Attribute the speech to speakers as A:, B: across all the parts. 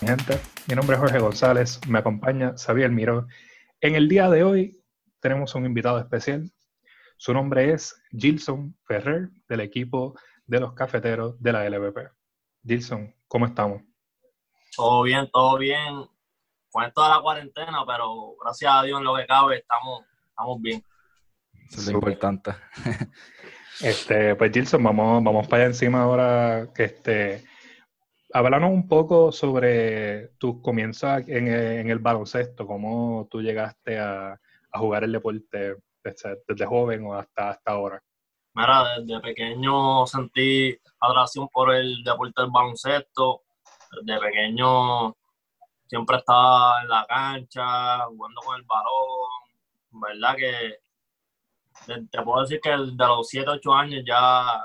A: Gente, mi nombre es Jorge González, me acompaña Xavier Miró. En el día de hoy tenemos un invitado especial. Su nombre es Gilson Ferrer, del equipo de los cafeteros de la LVP. Gilson, ¿cómo estamos?
B: Todo bien, todo bien. Fue toda la cuarentena, pero gracias a Dios en lo que cabe estamos, estamos bien.
C: Eso es lo importante.
A: Este, pues Gilson, vamos, vamos para allá encima ahora que este háblanos un poco sobre tus comienzos en, el baloncesto, cómo tú llegaste a, jugar el deporte desde, joven o hasta, hasta ahora.
B: Mira, desde pequeño sentí atracción por el deporte del baloncesto. Desde pequeño siempre estaba en la cancha, jugando con el balón. ¿Verdad que te puedo decir que de los 7, 8 años ya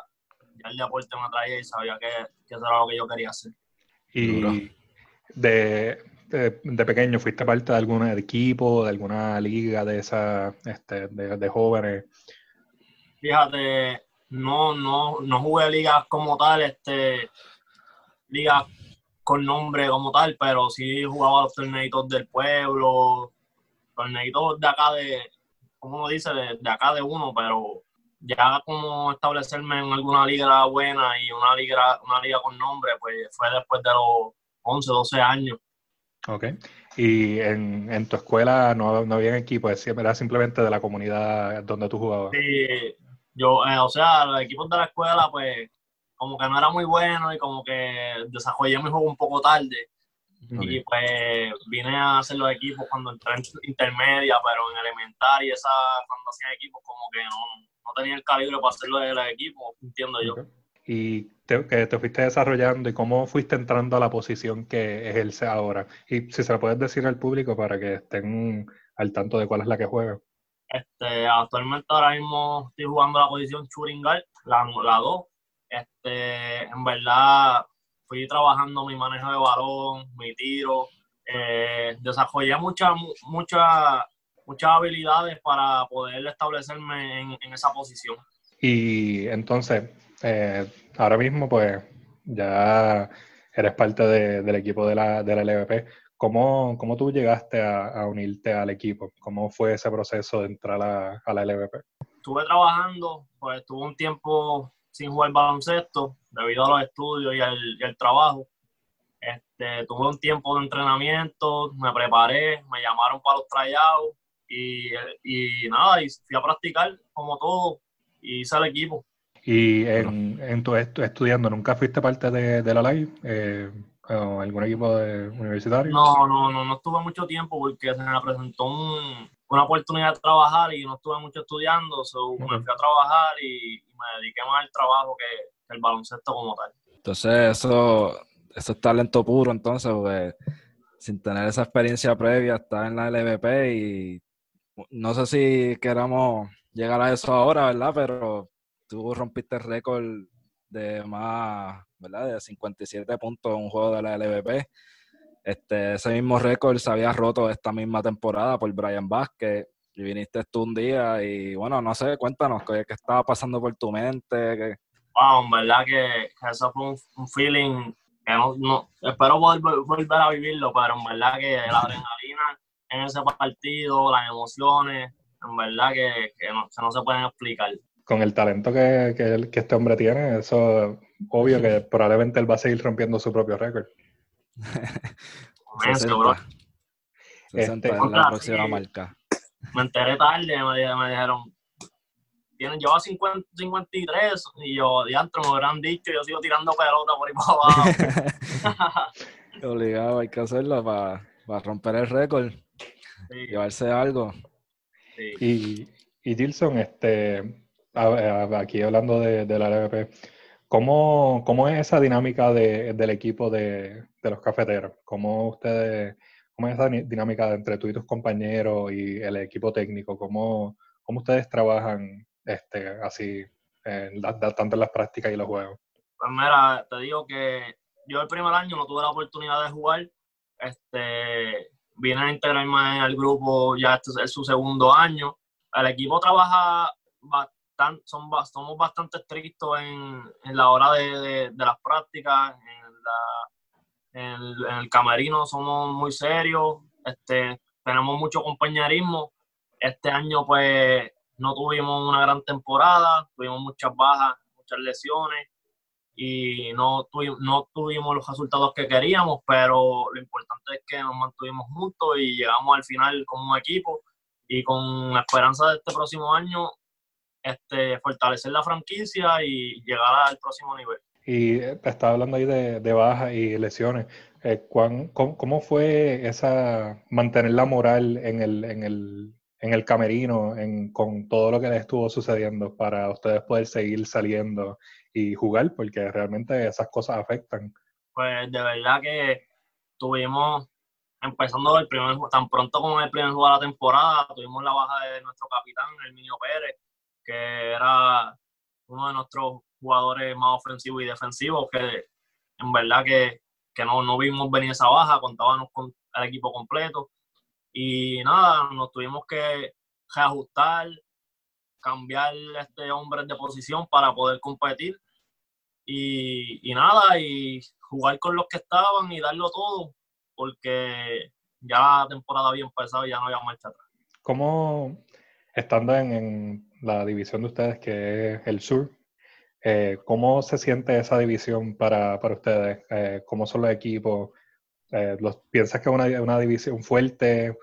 B: el deporte me atraía y sabía que, eso era lo que yo quería hacer.
A: Y de, de, pequeño, ¿fuiste parte de algún equipo, de alguna liga de esa, este, de, jóvenes?
B: Fíjate, no, no, no jugué ligas como tal, este, ligas con nombre como tal, pero sí jugaba los torneitos del pueblo, torneitos de acá de, como uno dice, de, de acá de uno, pero ya como establecerme en alguna liga buena y una liga, una liga con nombre, pues fue después de los 11, 12 años.
A: Ok. ¿Y en, en tu escuela no, no había equipo? ¿Era simplemente de la comunidad donde tú jugabas?
B: Sí, yo, eh, o sea, los equipos de la escuela, pues, como que no era muy bueno y como que desarrollé mi juego un poco tarde. Y pues vine a hacer los equipos cuando entré en intermedia, pero en elemental y esa, cuando hacía equipos, como que no, no tenía el calibre para hacerlo del equipo, entiendo yo.
A: Y te, que te fuiste desarrollando y cómo fuiste entrando a la posición que ejerce ahora. Y si se lo puedes decir al público para que estén al tanto de cuál es la que juega.
B: Este, actualmente ahora mismo estoy jugando la posición Churingal, la 2. Este, en verdad fui trabajando mi manejo de balón, mi tiro, eh, desarrollé muchas mucha, muchas habilidades para poder establecerme en, esa posición.
A: Y entonces, eh, ahora mismo pues ya eres parte del equipo de la, de la LVP. ¿Cómo, ¿Cómo, tú llegaste a, unirte al equipo? ¿Cómo fue ese proceso de entrar a, a la LVP?
B: Estuve trabajando, pues estuve un tiempo sin jugar baloncesto debido a los estudios y al, trabajo. Este, tuve un tiempo de entrenamiento, me preparé, me llamaron para los tryouts y, y nada, y fui a practicar como todo y hice el equipo.
A: ¿Y en, en tu estudiando nunca fuiste parte de, de la live? Eh, o algún equipo de universitario?
B: No, no, no, no estuve mucho tiempo porque se me presentó una oportunidad de trabajar y no estuve mucho estudiando, so me fui a trabajar y, me dediqué más al trabajo que, el baloncesto como tal.
C: Entonces, eso, eso es talento puro, entonces, porque sin tener esa experiencia previa, estar en la LVP y no sé si queramos llegar a eso ahora, ¿verdad? Pero tú rompiste el récord de más, ¿verdad? De 57 puntos en un juego de la LVP. Este, ese mismo récord se había roto esta misma temporada por Brian Vázquez. Y viniste tú un día y bueno, no sé, cuéntanos qué, estaba pasando por tu mente.
B: Wow, en verdad que, eso fue un, feeling que no, espero volver, volver a vivirlo, pero en verdad que la adrenalina en ese partido, las emociones, en verdad que, no, se pueden explicar.
A: Con el talento que, que, este hombre tiene, eso obvio que probablemente él va a seguir rompiendo su propio récord.
C: Este, la próxima marca.
B: Me enteré tarde, me, me dijeron, tienen, lleva 50, 53 y yo, diantro, me hubieran dicho, yo sigo tirando pelota por ahí para
C: abajo. Obligado, hay que hacerlo para, para romper el récord llevarse algo.
A: Y, y Gilson, este, aquí hablando de, la LVP, ¿cómo, ¿cómo, es esa dinámica del equipo de, los cafeteros? ¿Cómo ustedes, cómo es esa dinámica entre tú y tus compañeros y el equipo técnico? ¿Cómo, cómo ustedes trabajan este, así, tanto en las prácticas y los juegos?
B: Pues mira, te digo que yo el primer año no tuve la oportunidad de jugar. Este, viene a integrarme al grupo, ya este es su segundo año. El equipo trabaja bastante, son, somos bastante estrictos en, la hora de, las prácticas, en, en el, camerino somos muy serios, este, tenemos mucho compañerismo. Este año pues no tuvimos una gran temporada, tuvimos muchas bajas, muchas lesiones y no, no tuvimos los resultados que queríamos, pero lo importante es que nos mantuvimos juntos y llegamos al final como un equipo y con la esperanza de este próximo año este, fortalecer la franquicia y llegar al próximo nivel.
A: Y eh, estaba hablando ahí de, de bajas y lesiones. Eh, cómo, fue esa mantener la moral en el, en el, en el camerino en, con todo lo que les estuvo sucediendo para ustedes poder seguir saliendo y jugar? Porque realmente esas cosas afectan.
B: Pues de verdad que tuvimos, empezando el primer, tan pronto como el primer juego de la temporada, tuvimos la baja de nuestro capitán, el Minio Pérez, que era uno de nuestros jugadores más ofensivos y defensivos, que en verdad que, no, no vimos venir esa baja, contábamos con el equipo completo. Y nada, nos tuvimos que reajustar, cambiar este hombre de posición para poder competir. Y, y, nada, y jugar con los que estaban y darlo todo, porque ya la temporada había empezado y ya no había marcha atrás.
A: ¿Cómo, estando en, la división de ustedes, que es el sur, eh, ¿cómo se siente esa división para, ustedes? Eh, ¿Cómo son los equipos? Eh, los, ¿Piensas que es una, una, división fuerte?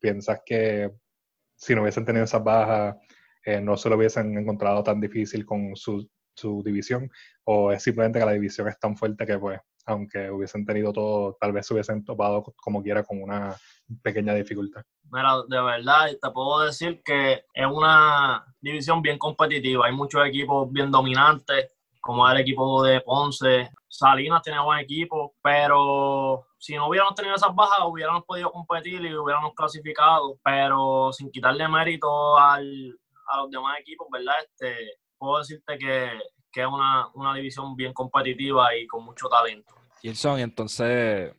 A: ¿Piensas que si no hubiesen tenido esas bajas, no se lo hubiesen encontrado tan difícil con su, su división? ¿O es simplemente que la división es tan fuerte que pues aunque hubiesen tenido todo, tal vez se hubiesen topado como quiera con una pequeña dificultad.
B: Mira, de verdad, te puedo decir que es una división bien competitiva. Hay muchos equipos bien dominantes, como el equipo de Ponce. Salinas tiene buen equipo, pero si no hubiéramos tenido esas bajas, hubiéramos podido competir y hubiéramos clasificado. Pero sin quitarle mérito al, a los demás equipos, ¿verdad? Este, puedo decirte que, que es una, una, división bien competitiva y con mucho talento.
C: Gilson, y entonces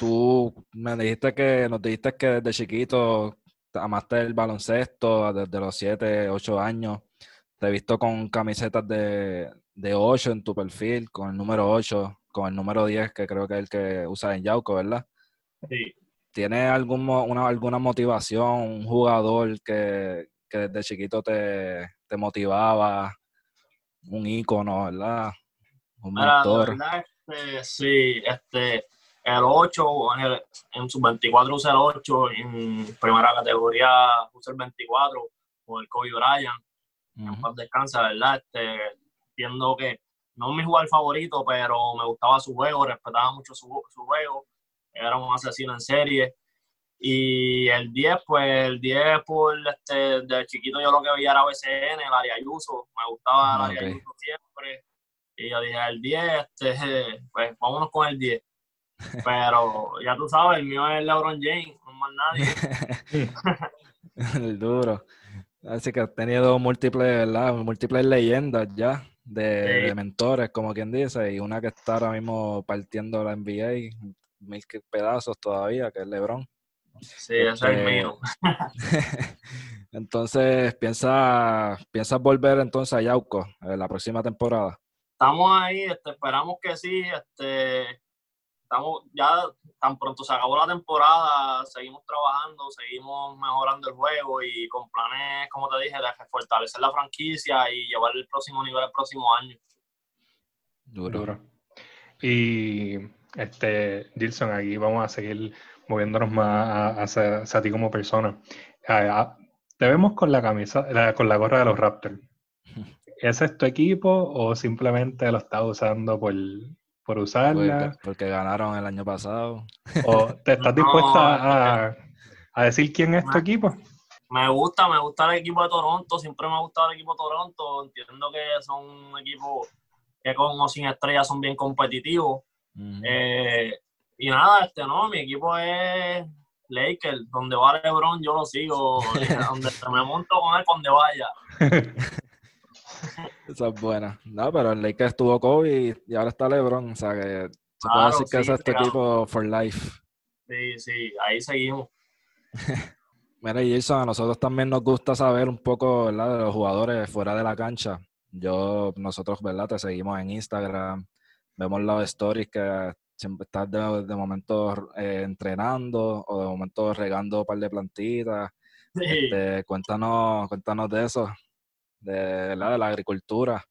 C: tú me dijiste que nos dijiste que desde chiquito amaste el baloncesto desde los 7, 8 años. Te he visto con camisetas de, de 8 en tu perfil, con el número 8, con el número 10, que creo que es el que usas en Yauco, ¿verdad?
B: Sí.
C: ¿Tienes algún, una, alguna motivación, un jugador que, que desde chiquito te, te motivaba? un ícono, ¿verdad?
B: Un mentor. Este, sí, este, el 8, en, en su 24 usa el 8, en primera categoría usa el 24, con el Kobe Bryant. En paz descansa, ¿verdad? Este, viendo que no es mi jugador favorito, pero me gustaba su juego, respetaba mucho su, su juego. Era un asesino en serie. Y el 10, pues el 10 por este, de chiquito yo lo que veía era BCN, el área Ayuso, me gustaba el ah, área Ayuso siempre. Y yo dije, el 10, este, pues vámonos con el 10. Pero ya tú sabes, el mío es LeBron James, no más nadie.
C: el duro. Así que has tenido múltiples, ¿verdad? Múltiples leyendas ya de, mentores, como quien dice, y una que está ahora mismo partiendo la NBA, mil pedazos todavía, que es LeBron.
B: Sí, ese es el mío.
C: entonces, ¿piensas piensa volver entonces a Yauco en la próxima temporada?
B: Estamos ahí, este, esperamos que sí. Este, estamos ya tan pronto se acabó la temporada, seguimos trabajando, seguimos mejorando el juego y con planes, como te dije, de fortalecer la franquicia y llevar el próximo nivel el próximo año.
A: Duro. Y este, Gilson, aquí vamos a seguir moviéndonos más hacia, ti como persona. te vemos con la camisa, con la gorra de los Raptors. ¿Ese es tu equipo o simplemente lo estás usando por, por usarla?
C: Porque, ganaron el año pasado.
A: ¿O te estás dispuesta a, a, decir quién es tu equipo?
B: Me gusta, me gusta el equipo de Toronto, siempre me ha gustado el equipo de Toronto. Entiendo que son un equipo que con o sin estrellas son bien competitivos. Y nada, este no, mi equipo es Lakers, donde va LeBron yo lo sigo, donde me monto con él donde vaya.
C: Esa es buena. No, pero el Lakers estuvo Kobe y ahora está LeBron, o sea que se puede decir que es este equipo for life.
B: Sí, sí, ahí seguimos.
C: Mira, Jason, a nosotros también nos gusta saber un poco, ¿verdad? De los jugadores fuera de la cancha. Yo, nosotros, ¿verdad? Te seguimos en Instagram, vemos las stories que siempre estás de, momento eh, entrenando o de momento regando un par de plantitas. Este, cuéntanos, cuéntanos de eso, de, la, de la agricultura.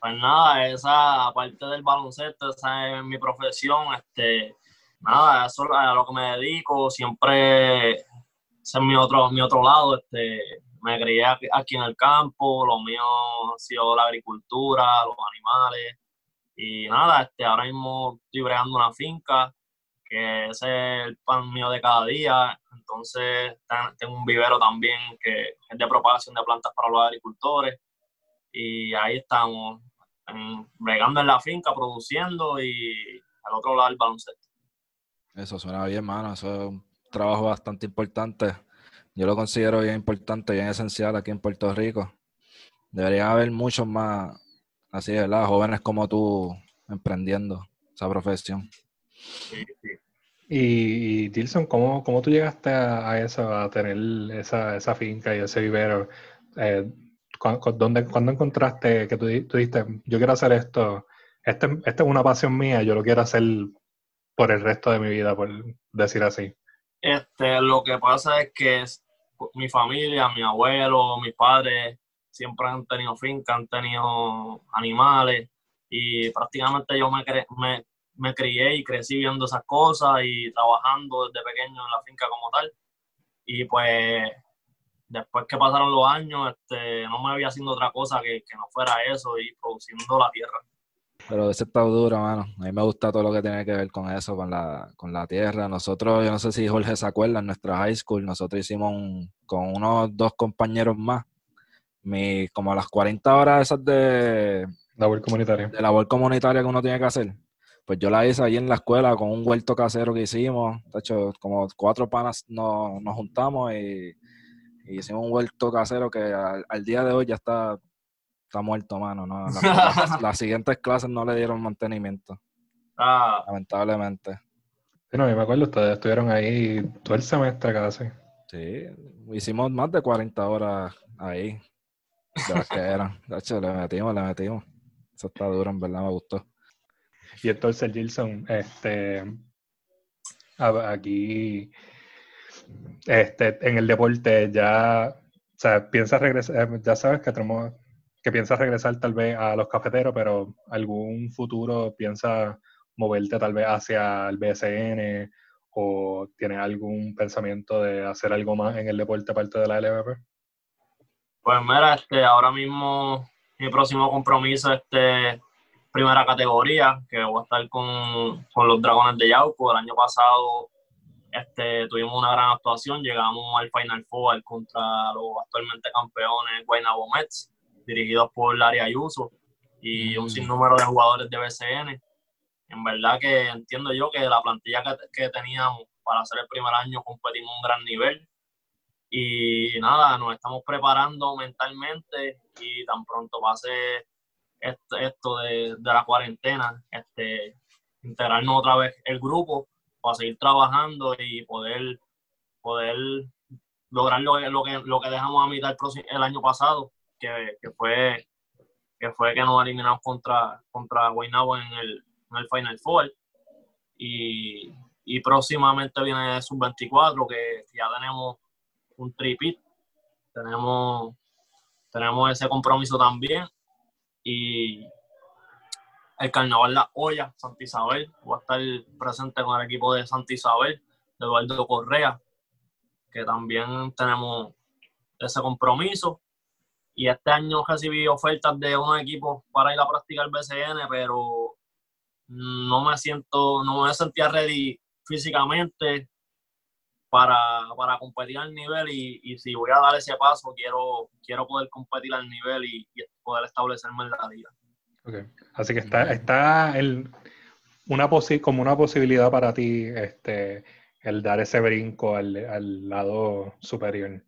B: Pues nada, esa parte del baloncesto, esa es mi profesión, este, nada, eso es a lo que me dedico, siempre ese es mi otro, mi otro lado, este, me crié aquí en el campo, lo mío ha sido la agricultura, los animales, y nada, este, ahora mismo estoy bregando una finca, que es el pan mío de cada día. Entonces tengo un vivero también que es de propagación de plantas para los agricultores. Y ahí estamos, bregando en la finca, produciendo y al otro lado el baloncesto.
C: Eso suena bien, mano. Eso es un trabajo bastante importante. Yo lo considero bien importante, bien esencial aquí en Puerto Rico. Debería haber muchos más Así es, ¿verdad? Jóvenes como tú emprendiendo esa profesión. Sí,
A: sí. Y, y Tilson, ¿cómo, ¿cómo, tú llegaste a, eso, a tener esa, esa finca y ese vivero? Eh, ¿cuándo, encontraste que tú, tú dijiste, yo quiero hacer esto, esta este es una pasión mía, yo lo quiero hacer por el resto de mi vida, por decir así?
B: Este, lo que pasa es que mi familia, mi abuelo, mis padres, siempre han tenido finca, han tenido animales y prácticamente yo me, me, me crié y crecí viendo esas cosas y trabajando desde pequeño en la finca como tal. Y pues después que pasaron los años, este, no me había haciendo otra cosa que, que no fuera eso y produciendo la tierra.
C: Pero ese está duro, mano. A mí me gusta todo lo que tiene que ver con eso, con la, con la tierra. Nosotros, yo no sé si Jorge se acuerda, en nuestra high school, nosotros hicimos con unos dos compañeros más, mi, como las 40 horas esas de
A: labor comunitaria.
C: De labor comunitaria que uno tiene que hacer. Pues yo la hice ahí en la escuela con un huerto casero que hicimos. De hecho, como cuatro panas nos, nos juntamos y, hicimos un huerto casero que al, día de hoy ya está, está muerto, mano. ¿no? Las, siguientes clases no le dieron mantenimiento. Ah. Lamentablemente.
A: Sí, no, yo me acuerdo, ustedes estuvieron ahí todo el semestre casi.
C: Sí, hicimos más de 40 horas ahí que eran. Hecho, le metimos, le metimos. Eso está duro, en verdad me gustó.
A: Y entonces, Gilson, este, aquí, este, en el deporte ya, o sea, piensas regresar, eh, ya sabes que tenemos, que piensas regresar tal vez a los cafeteros, pero algún futuro piensas moverte tal vez hacia el BSN o tienes algún pensamiento de hacer algo más en el deporte aparte de la LVP?
B: Pues mira, este, ahora mismo mi próximo compromiso es este, primera categoría, que voy a estar con, los Dragones de Yauco. El año pasado este, tuvimos una gran actuación, llegamos al Final Four contra los actualmente campeones Guaynabo Mets, dirigidos por Larry Ayuso y un mm. sinnúmero de jugadores de BCN. En verdad que entiendo yo que la plantilla que, que teníamos para hacer el primer año competimos a un gran nivel y nada, nos estamos preparando mentalmente y tan pronto pase esto, esto de, la cuarentena, este, integrarnos otra vez el grupo para seguir trabajando y poder, poder lograr lo, lo, que, lo que dejamos a mitad el, año pasado, que, fue que fue que nos eliminamos contra, contra Guaynabo en el, en el Final Four. Y, y próximamente viene Sub-24, que ya tenemos un tripit. Tenemos, tenemos ese compromiso también. Y el Carnaval La Olla, Santa Isabel. Voy a estar presente con el equipo de Santa Isabel, de Eduardo Correa, que también tenemos ese compromiso. Y este año recibí ofertas de unos equipos para ir a practicar BCN, pero no me siento, no me sentía ready físicamente para, para competir al nivel y, y, si voy a dar ese paso, quiero, quiero poder competir al nivel y, poder establecerme en la liga.
A: Okay. Así que está, está el, una como una posibilidad para ti este, el dar ese brinco al, al lado superior.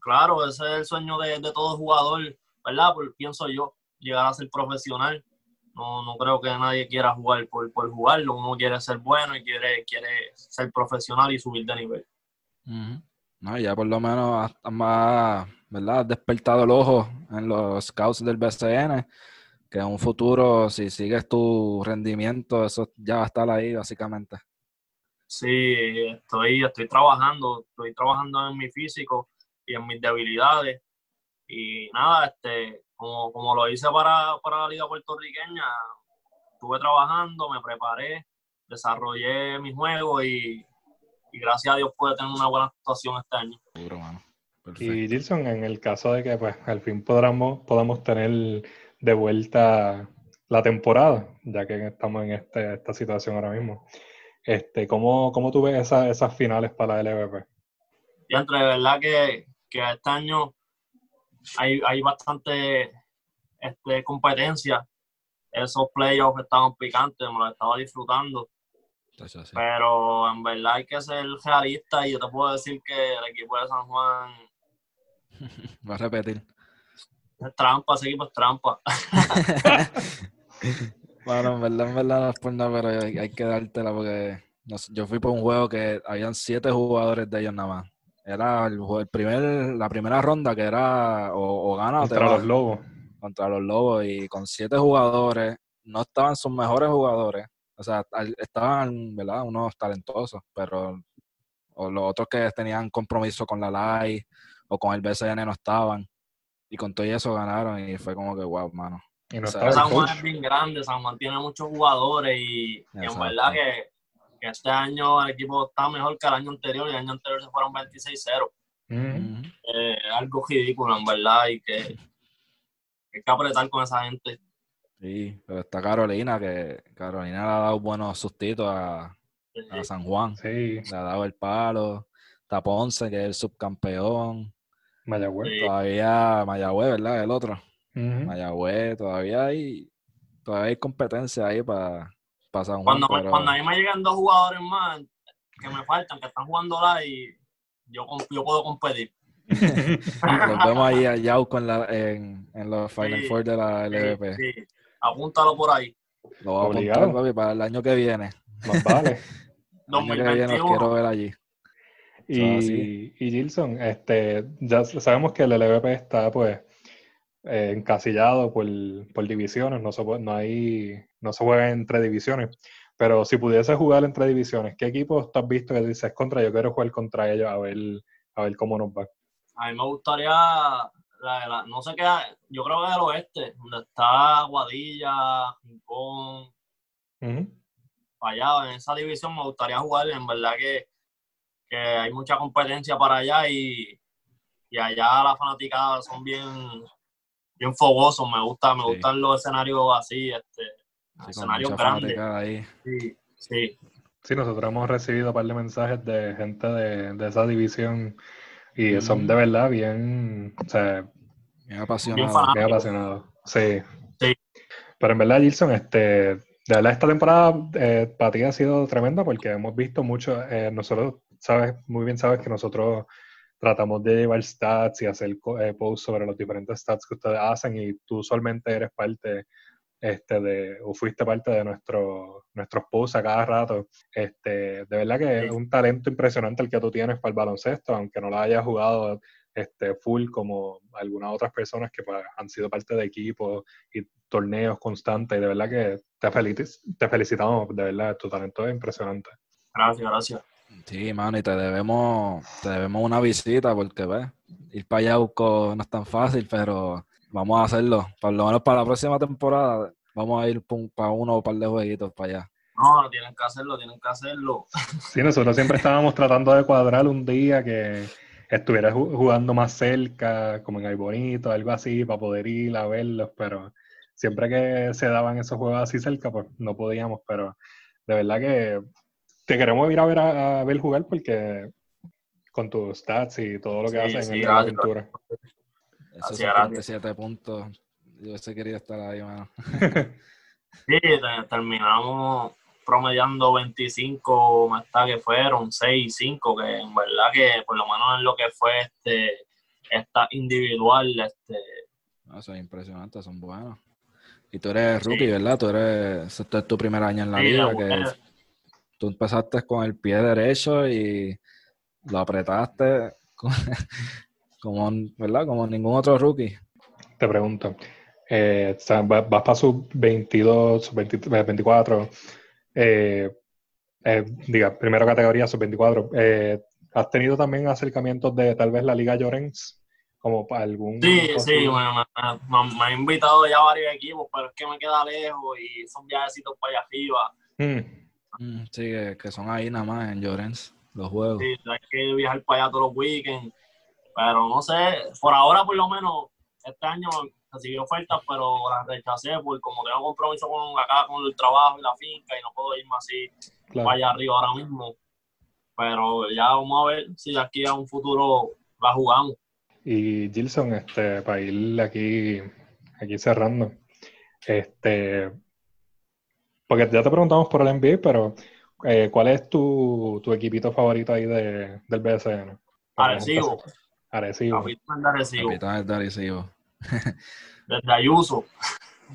B: Claro, ese es el sueño de, de todo jugador, ¿verdad? Pues, pienso yo, llegar a ser profesional. No, no creo que nadie quiera jugar por, por jugarlo, uno quiere ser bueno y quiere, quiere ser profesional y subir de nivel.
C: No, ya por lo menos más, ¿verdad? despertado el ojo en los scouts del BCN, que en un futuro, si sigues tu rendimiento, eso ya va a estar ahí básicamente.
B: Sí, estoy, estoy trabajando, estoy trabajando en mi físico y en mis debilidades. Y nada, este, como, como lo hice para, para la Liga Puertorriqueña, estuve trabajando, me preparé, desarrollé mi juego y, y gracias a Dios pude tener una buena actuación este año.
A: Y Gilson, en el caso de que pues al fin podamos, podamos tener de vuelta la temporada, ya que estamos en este, esta situación ahora mismo, este, ¿cómo, cómo tú ves esas finales para la LVP?
B: Y entre verdad que, que este año hay, hay bastante este, competencia. Esos playoffs estaban picantes, me los estaba disfrutando. Pero en verdad hay que ser realista y yo te puedo decir que el equipo de San Juan
C: Va a repetir.
B: Es trampa, ese equipo es trampa.
C: bueno, en verdad, en verdad no es por nada, pero hay, que dártela porque yo fui por un juego que habían siete jugadores de ellos nada más. Era el, primer, la primera ronda que era o, o gana
A: Contra los Lobos.
C: Contra los Lobos y con siete jugadores, no estaban sus mejores jugadores. O sea, estaban, ¿verdad? Unos talentosos, pero o los otros que tenían compromiso con la LAI o con el BCN no estaban. Y con todo eso ganaron y fue como que, wow, mano.
B: San Juan es bien grande, San Juan tiene muchos jugadores y, en verdad que, este año el equipo está mejor que el año anterior y el año anterior se fueron 26-0. Eh, algo ridículo, en verdad, y que hay que apretar con esa gente.
C: Sí, pero está Carolina, que Carolina le ha dado buenos sustitos a, San Juan.
A: Sí.
C: Le ha dado el palo. Está Ponce, que es el subcampeón.
A: Mayagüez.
C: Todavía Mayagüez, ¿verdad? El otro. Mayagüez, todavía hay, todavía hay competencia ahí para San
B: Juan. Cuando, cuando a mí me llegan dos jugadores más que me faltan, que están jugando la y yo, yo puedo competir.
C: Los vemos ahí a Yauco con la, en, en, los Final Four de la LVP.
B: Sí, Apúntalo por ahí.
C: Lo voy a apuntar, papi, para el año que viene.
A: Más vale.
C: el año que viene los quiero ver allí.
A: Y, y Gilson, este, ya sabemos que el LVP está pues eh, encasillado por, por, divisiones, no se, no, hay, no se juega entre divisiones. Pero si pudiese jugar entre divisiones, ¿qué equipos tú has visto que dices contra? Yo quiero jugar contra ellos a ver, a ver cómo nos va.
B: A mí me gustaría, no sé qué, yo creo que del oeste, donde está Guadilla, Rincón, allá, en esa división me gustaría jugar. En verdad que que hay mucha competencia para allá y, y allá las fanaticadas son bien, bien fogosos. Me gusta, me gustan los escenarios así, este, escenarios grandes. Sí, sí.
A: Sí, nosotros hemos recibido un par de mensajes de gente de, de esa división y son de verdad bien, o sea,
C: bien apasionados.
A: Bien, apasionados. Sí. sí. Pero en verdad, Gilson, este, de verdad esta temporada eh, para ti ha sido tremenda porque hemos visto mucho, eh, nosotros sabes, muy bien sabes que nosotros tratamos de llevar stats y hacer eh, posts sobre los diferentes stats que ustedes hacen y tú usualmente eres parte este, de, o fuiste parte de nuestro, nuestros posts a cada rato. Este, de verdad que es un talento impresionante el que tú tienes para el baloncesto, aunque no lo hayas jugado este, full como algunas otras personas que pues, han sido parte de equipos y torneos constantes. Y de verdad que te, te felicitamos, de verdad, tu talento es impresionante.
B: Gracias, gracias.
C: Sí, mano, y te debemos, te debemos una visita porque, ves, ir para Yauco no es tan fácil, pero vamos a hacerlo. Por lo menos para la próxima temporada vamos a ir para uno o un par de jueguitos para allá.
B: No, tienen que hacerlo, tienen que hacerlo.
A: Sí, nosotros siempre estábamos tratando de cuadrar un día que estuviera jugando más cerca, como en el bonito, algo así, para poder ir a verlos, pero siempre que se daban esos juegos así cerca, pues no podíamos, pero de verdad que te queremos ir a ver a, ver jugar porque con tus stats y todo lo que haces en la pintura.
C: Esos 77 puntos. Yo sé quería estar ahí, mano.
B: sí, terminamos promediando 25 más tarde que fueron 6 y 5, que en verdad que por lo menos en lo que fue este esta individual, este
C: no, son impresionantes, son buenos. Y tú eres rookie, ¿verdad? Tú eres, este es tu primer año en la vida, que tú empezaste con el pie derecho y lo apretaste como, ¿verdad? como ningún otro rookie.
A: Te pregunto, Eh, o sea, vas, para sub 22, sub 24. Eh, eh, diga, primera categoría, sub 24. Eh, ¿Has tenido también acercamientos de tal vez la Liga Llorens? Como para algún.
B: Sí, sí, bueno, me, me, han invitado ya varios equipos, pero es que me queda lejos y son viajecitos para allá arriba.
C: Mm. Mm, sí, que, son ahí nada más en Llorens, los juegos.
B: Sí, hay que viajar para allá todos los weekends. Pero no sé, por ahora por lo menos, este año recibí ofertas, pero las rechacé porque como tengo compromiso con acá con el trabajo y la finca y no puedo irme así para allá arriba ahora mismo. Pero ya vamos a ver si de aquí a un futuro la jugamos.
A: Y Gilson, este, para ir aquí, aquí cerrando, este, porque ya te preguntamos por el NBA, pero eh, ¿cuál es tu, tu, equipito favorito ahí de, del BSN?
B: Arecibo.
A: Arecibo.
B: Capitán de Arecibo.
C: Capitán de Arecibo.
B: Desde Ayuso.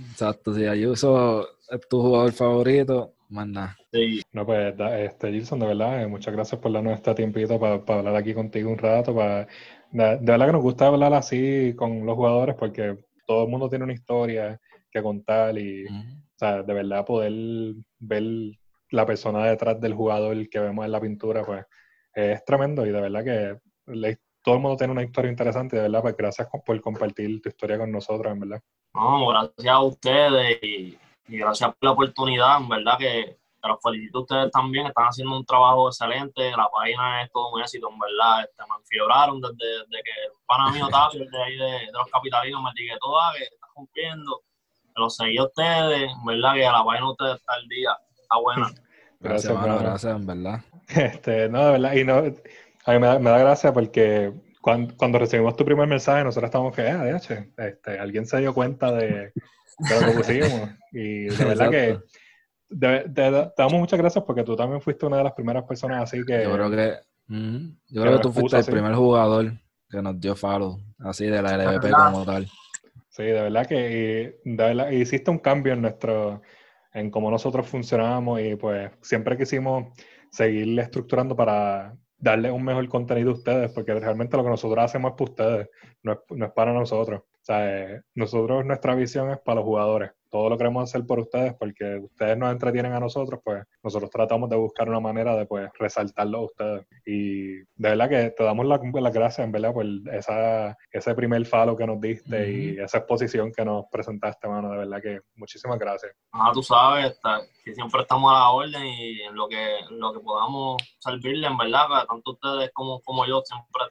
C: Exacto, si Ayuso es tu jugador favorito, manda.
B: Sí.
A: No, pues, este, Gilson, de verdad, eh, muchas gracias por darnos este tiempito para, para hablar aquí contigo un rato. Para, de, verdad que nos gusta hablar así con los jugadores porque todo el mundo tiene una historia que contar y, o sea, de verdad poder ver la persona detrás del jugador que vemos en la pintura, pues es tremendo y de verdad que todo el mundo tiene una historia interesante, de verdad, pues gracias por compartir tu historia con nosotros, en verdad.
B: No, gracias a ustedes y, gracias por la oportunidad, en verdad que, los felicito a ustedes también, están haciendo un trabajo excelente, la página es todo un éxito, en verdad, este, me enfioraron desde, que el pana mío de ahí de, los capitalinos, me etiquetó, ah, que está cumpliendo, los seguí a ustedes, en verdad que la página de ustedes está al día, está buena.
C: Gracias, gracias, gracias, en verdad.
A: Este, no, de verdad, y no, a mí me da, me da gracia porque cuando, cuando, recibimos tu primer mensaje, nosotros estábamos que, ah, este, alguien se dio cuenta de, de lo que pusimos. Y de verdad que te damos muchas gracias porque tú también fuiste una de las primeras personas así que...
C: Yo creo que, yo creo que tú fuiste el primer jugador que nos dio follow, así de la LVP como tal.
A: Sí, de verdad que de verdad, hiciste un cambio en nuestro, en cómo nosotros funcionamos y pues siempre quisimos seguir estructurando para darle un mejor contenido a ustedes, porque realmente lo que nosotros hacemos es para ustedes, no es, no es para nosotros. O sea, eh, nosotros, nuestra visión es para los jugadores todo lo queremos hacer por ustedes porque ustedes nos entretienen a nosotros, pues nosotros tratamos de buscar una manera de pues resaltarlo a ustedes. Y de verdad que te damos las la gracias, en verdad, por esa, ese primer falo que nos diste y esa exposición que nos presentaste, mano. De verdad que muchísimas gracias.
B: Ah, tú sabes, que siempre estamos a la orden y en lo que, lo que podamos servirle, en verdad, tanto ustedes como, como yo, siempre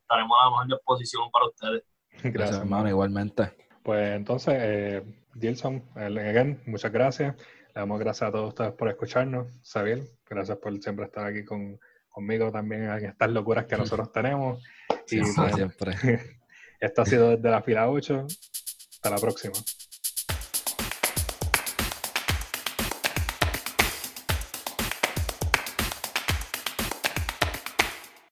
B: estaremos a la mejor disposición para ustedes.
C: Gracias, hermano, igualmente.
A: Pues entonces, eh, Gilson, again, muchas gracias. Le damos gracias a todos ustedes por escucharnos. Xavier, gracias por siempre estar aquí con, conmigo también en estas locuras que nosotros tenemos.
C: y, siempre.
A: Esto ha sido desde la fila 8. Hasta la próxima.